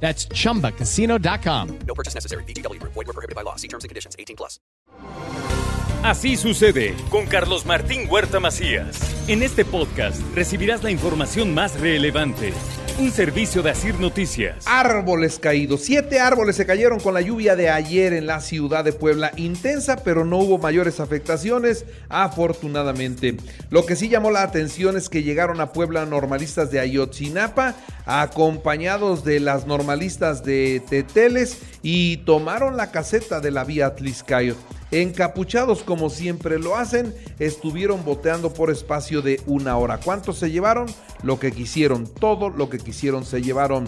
That's chumbacasino.com. No purchase necessary. BGW. Void were prohibited by law. See terms and conditions. 18 plus. Así sucede con Carlos Martín Huerta Macías. En este podcast recibirás la información más relevante. Un servicio de Asir Noticias. Árboles caídos. Siete árboles se cayeron con la lluvia de ayer en la ciudad de Puebla. Intensa, pero no hubo mayores afectaciones, afortunadamente. Lo que sí llamó la atención es que llegaron a Puebla normalistas de Ayotzinapa, acompañados de las normalistas de Teteles, y tomaron la caseta de la vía Tliscayo. Encapuchados como siempre lo hacen, estuvieron boteando por espacio de una hora. ¿Cuántos se llevaron? Lo que quisieron, todo lo que quisieron se llevaron.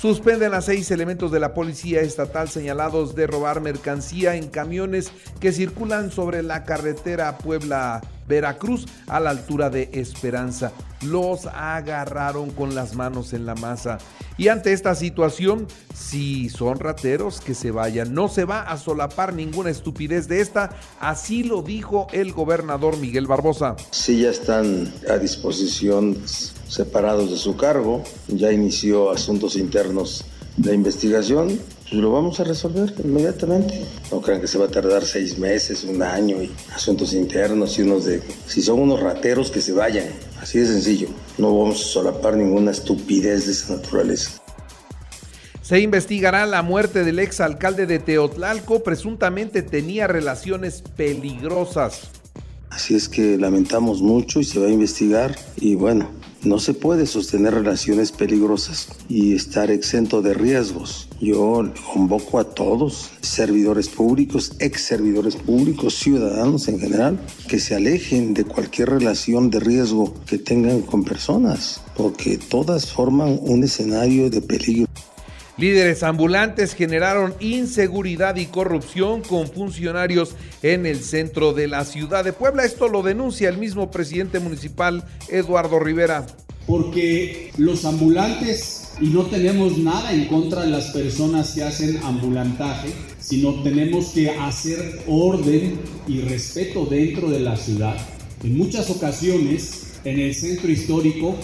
Suspenden a seis elementos de la policía estatal señalados de robar mercancía en camiones que circulan sobre la carretera Puebla Veracruz a la altura de Esperanza. Los agarraron con las manos en la masa. Y ante esta situación, si son rateros, que se vayan. No se va a solapar ninguna estupidez de esta. Así lo dijo el gobernador Miguel Barbosa. Sí, ya están a disposición separados de su cargo. Ya inició asuntos internos de investigación pues lo vamos a resolver inmediatamente. No crean que se va a tardar seis meses, un año y asuntos internos y unos de... Si son unos rateros, que se vayan. Así de sencillo. No vamos a solapar ninguna estupidez de esa naturaleza. Se investigará la muerte del exalcalde de Teotlalco. Presuntamente tenía relaciones peligrosas. Así es que lamentamos mucho y se va a investigar. Y bueno, no se puede sostener relaciones peligrosas y estar exento de riesgos. Yo convoco a todos, servidores públicos, ex servidores públicos, ciudadanos en general, que se alejen de cualquier relación de riesgo que tengan con personas, porque todas forman un escenario de peligro. Líderes ambulantes generaron inseguridad y corrupción con funcionarios en el centro de la ciudad de Puebla. Esto lo denuncia el mismo presidente municipal, Eduardo Rivera. Porque los ambulantes, y no tenemos nada en contra de las personas que hacen ambulantaje, sino tenemos que hacer orden y respeto dentro de la ciudad. En muchas ocasiones, en el centro histórico,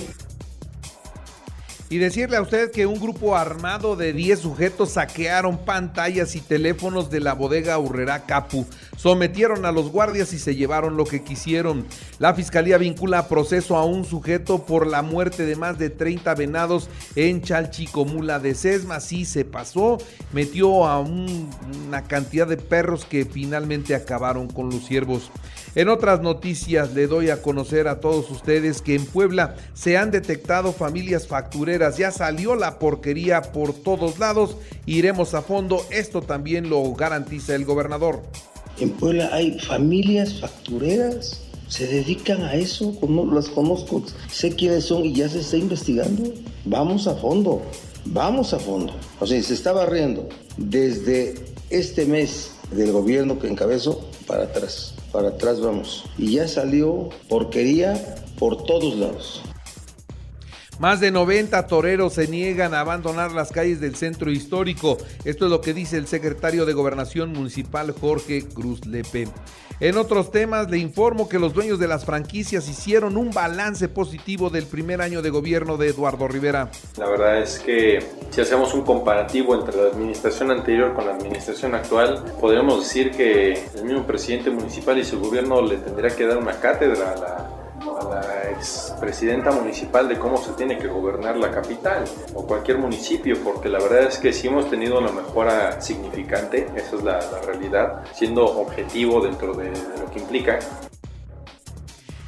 y decirle a usted que un grupo armado de 10 sujetos saquearon pantallas y teléfonos de la bodega Urrera Capu. Sometieron a los guardias y se llevaron lo que quisieron. La fiscalía vincula a proceso a un sujeto por la muerte de más de 30 venados en Chalchicomula de Sesma. Sí se pasó, metió a una cantidad de perros que finalmente acabaron con los ciervos. En otras noticias le doy a conocer a todos ustedes que en Puebla se han detectado familias factureras. Ya salió la porquería por todos lados. Iremos a fondo. Esto también lo garantiza el gobernador. En Puebla hay familias factureras. Se dedican a eso, las conozco, sé quiénes son y ya se está investigando. Vamos a fondo, vamos a fondo. O sea, se está barriendo desde este mes del gobierno que encabezó para atrás para atrás vamos. Y ya salió porquería por todos lados. Más de 90 toreros se niegan a abandonar las calles del centro histórico. Esto es lo que dice el secretario de Gobernación Municipal Jorge Cruz Lepe. En otros temas, le informo que los dueños de las franquicias hicieron un balance positivo del primer año de gobierno de Eduardo Rivera. La verdad es que si hacemos un comparativo entre la administración anterior con la administración actual, podríamos decir que el mismo presidente municipal y su gobierno le tendría que dar una cátedra a la a la expresidenta municipal de cómo se tiene que gobernar la capital o cualquier municipio, porque la verdad es que sí hemos tenido una mejora significante, esa es la, realidad, siendo objetivo dentro de, de lo que implica.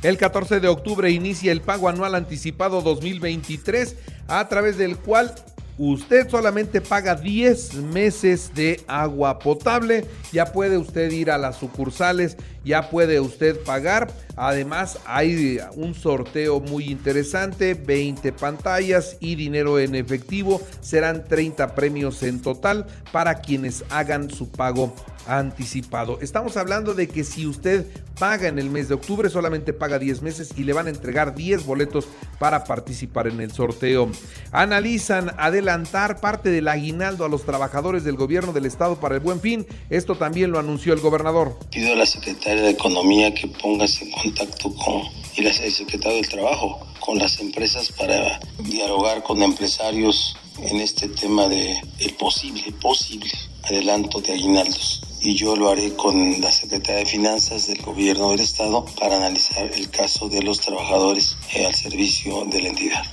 El 14 de octubre inicia el pago anual anticipado 2023, a través del cual usted solamente paga 10 meses de agua potable. Ya puede usted ir a las sucursales, ya puede usted pagar. Además, hay un sorteo muy interesante, 20 pantallas y dinero en efectivo. Serán 30 premios en total para quienes hagan su pago anticipado. Estamos hablando de que si usted paga en el mes de octubre, solamente paga 10 meses y le van a entregar 10 boletos para participar en el sorteo. Analizan adelantar parte del aguinaldo a los trabajadores del gobierno del estado para el buen fin. Esto también lo anunció el gobernador. Pido a la secretaria de Economía que pongas en contacto con y la secretaria del Trabajo con las empresas para dialogar con empresarios en este tema de el posible, posible adelanto de aguinaldos y yo lo haré con la Secretaría de Finanzas del Gobierno del Estado para analizar el caso de los trabajadores eh, al servicio de la entidad.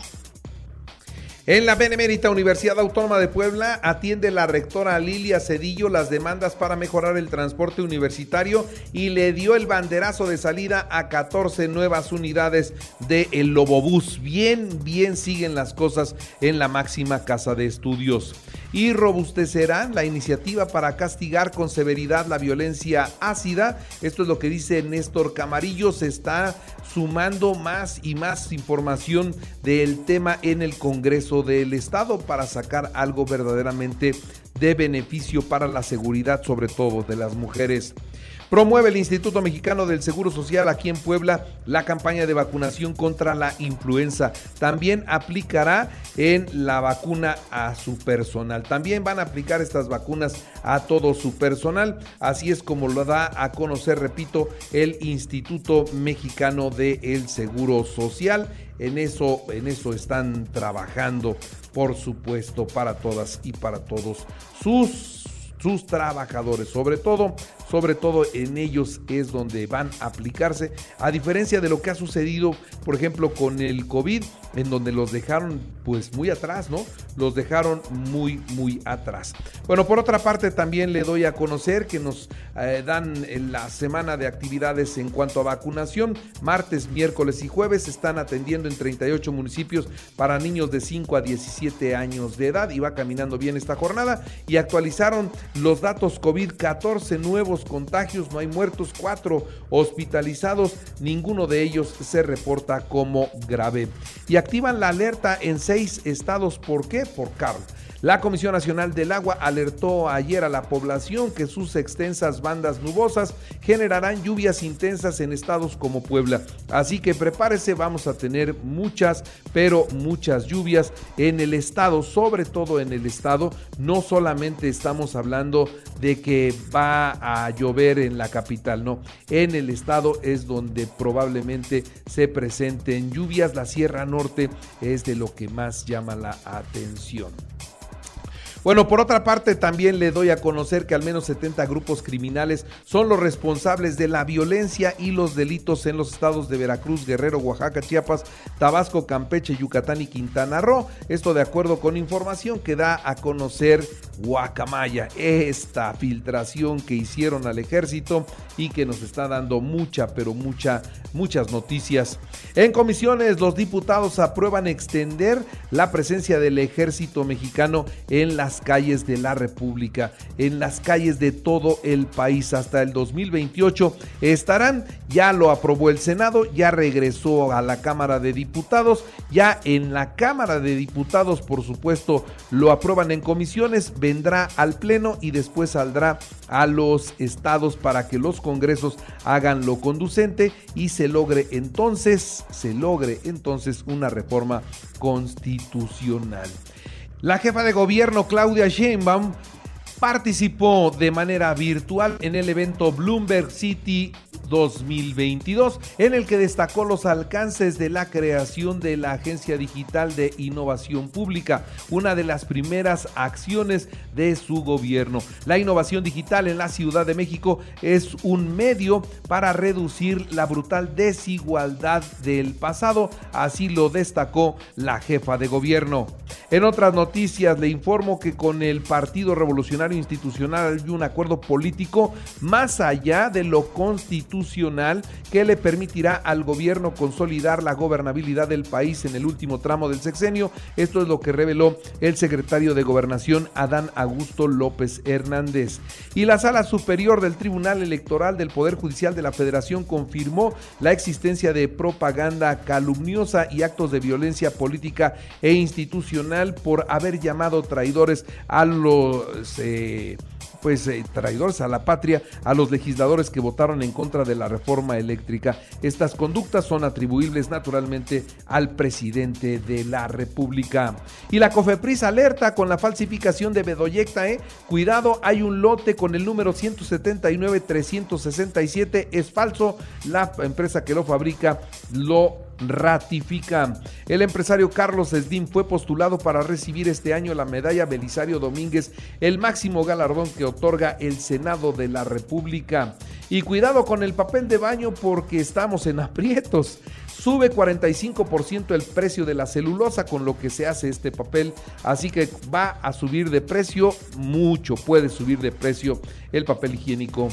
En la Benemérita Universidad Autónoma de Puebla atiende la rectora Lilia Cedillo las demandas para mejorar el transporte universitario y le dio el banderazo de salida a 14 nuevas unidades de el Lobobús. Bien, bien siguen las cosas en la máxima casa de estudios. Y robustecerán la iniciativa para castigar con severidad la violencia ácida. Esto es lo que dice Néstor Camarillo. Se está sumando más y más información del tema en el Congreso del Estado para sacar algo verdaderamente de beneficio para la seguridad, sobre todo de las mujeres. Promueve el Instituto Mexicano del Seguro Social aquí en Puebla la campaña de vacunación contra la influenza. También aplicará en la vacuna a su personal. También van a aplicar estas vacunas a todo su personal. Así es como lo da a conocer, repito, el Instituto Mexicano del Seguro Social. En eso, en eso están trabajando, por supuesto, para todas y para todos sus sus trabajadores, sobre todo, sobre todo en ellos es donde van a aplicarse, a diferencia de lo que ha sucedido, por ejemplo, con el COVID, en donde los dejaron pues muy atrás, ¿no? Los dejaron muy, muy atrás. Bueno, por otra parte, también le doy a conocer que nos eh, dan la semana de actividades en cuanto a vacunación, martes, miércoles y jueves están atendiendo en 38 municipios para niños de 5 a 17 años de edad y va caminando bien esta jornada y actualizaron los datos COVID, 14 nuevos contagios, no hay muertos, 4 hospitalizados, ninguno de ellos se reporta como grave. Y activan la alerta en seis estados, ¿por qué? Por Carl. La Comisión Nacional del Agua alertó ayer a la población que sus extensas bandas nubosas generarán lluvias intensas en estados como Puebla. Así que prepárese, vamos a tener muchas, pero muchas lluvias en el estado, sobre todo en el estado. No solamente estamos hablando de que va a llover en la capital, no. En el estado es donde probablemente se presenten lluvias. La Sierra Norte es de lo que más llama la atención. Bueno, por otra parte, también le doy a conocer que al menos 70 grupos criminales son los responsables de la violencia y los delitos en los estados de Veracruz, Guerrero, Oaxaca, Chiapas, Tabasco, Campeche, Yucatán y Quintana Roo. Esto de acuerdo con información que da a conocer Guacamaya. Esta filtración que hicieron al ejército y que nos está dando mucha, pero mucha, muchas noticias. En comisiones, los diputados aprueban extender la presencia del ejército mexicano en las calles de la República, en las calles de todo el país hasta el 2028. Estarán, ya lo aprobó el Senado, ya regresó a la Cámara de Diputados, ya en la Cámara de Diputados, por supuesto, lo aprueban en comisiones, vendrá al Pleno y después saldrá a los estados para que los congresos hagan lo conducente y se logre entonces, se logre entonces una reforma constitucional. La jefa de gobierno Claudia Sheinbaum participó de manera virtual en el evento Bloomberg City 2022, en el que destacó los alcances de la creación de la Agencia Digital de Innovación Pública, una de las primeras acciones de su gobierno. La innovación digital en la Ciudad de México es un medio para reducir la brutal desigualdad del pasado, así lo destacó la jefa de gobierno. En otras noticias le informo que con el Partido Revolucionario institucional hay un acuerdo político más allá de lo constitucional que le permitirá al gobierno consolidar la gobernabilidad del país en el último tramo del sexenio. Esto es lo que reveló el secretario de Gobernación Adán Augusto López Hernández. Y la Sala Superior del Tribunal Electoral del Poder Judicial de la Federación confirmó la existencia de propaganda calumniosa y actos de violencia política e institucional por haber llamado traidores a los eh, pues eh, traidores a la patria, a los legisladores que votaron en contra de la reforma eléctrica. Estas conductas son atribuibles naturalmente al presidente de la República. Y la COFEPRIS alerta con la falsificación de Bedoyecta, ¿eh? Cuidado, hay un lote con el número 179-367, es falso, la empresa que lo fabrica lo ratifica. El empresario Carlos Slim fue postulado para recibir este año la medalla Belisario Domínguez, el máximo galardón que otorga el Senado de la República. Y cuidado con el papel de baño porque estamos en aprietos. Sube 45% el precio de la celulosa con lo que se hace este papel, así que va a subir de precio mucho, puede subir de precio el papel higiénico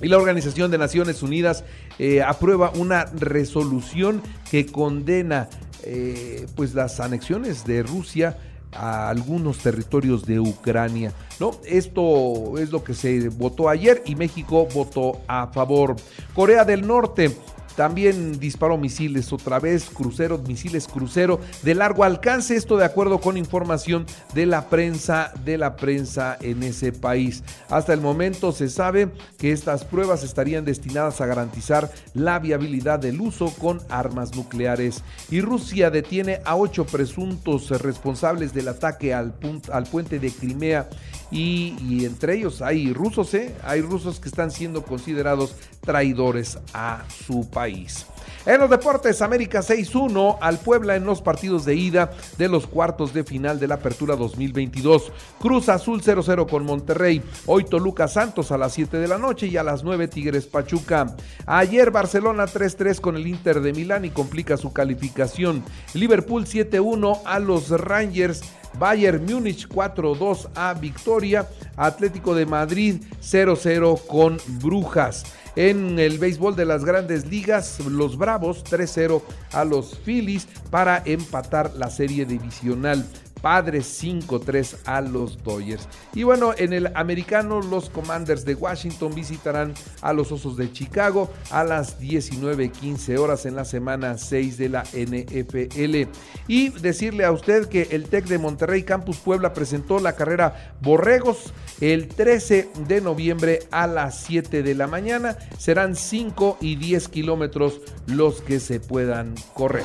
y la Organización de Naciones Unidas eh, aprueba una resolución que condena eh, pues las anexiones de Rusia a algunos territorios de Ucrania. ¿no? Esto es lo que se votó ayer y México votó a favor. Corea del Norte también disparó misiles otra vez, cruceros, misiles crucero de largo alcance. Esto de acuerdo con información de la prensa, de la prensa en ese país. Hasta el momento se sabe que estas pruebas estarían destinadas a garantizar la viabilidad del uso con armas nucleares. Y Rusia detiene a ocho presuntos responsables del ataque al, al puente de Crimea y, entre ellos hay rusos, ¿eh? hay rusos que están siendo considerados traidores a su país. En los deportes, América 6-1 al Puebla en los partidos de ida de los cuartos de final de la Apertura 2022. Cruz Azul 0-0 con Monterrey. Hoy Toluca Santos a las 7 de la noche y a las 9 Tigres Pachuca. Ayer Barcelona 3-3 con el Inter de Milán y complica su calificación. Liverpool 7-1 a los Rangers. Bayern Múnich 4-2 a Victoria, Atlético de Madrid 0-0 con Brujas. En el béisbol de las grandes ligas, los Bravos 3-0 a los Phillies para empatar la serie divisional. Padres 5-3 a los Dodgers. Y bueno, en el americano, los Commanders de Washington visitarán a los Osos de Chicago a las 19:15 horas en la semana 6 de la NFL. Y decirle a usted que el TEC de Monterrey Campus Puebla presentó la carrera Borregos el 13 de noviembre a las 7 de la mañana. Serán 5 y 10 kilómetros los que se puedan correr.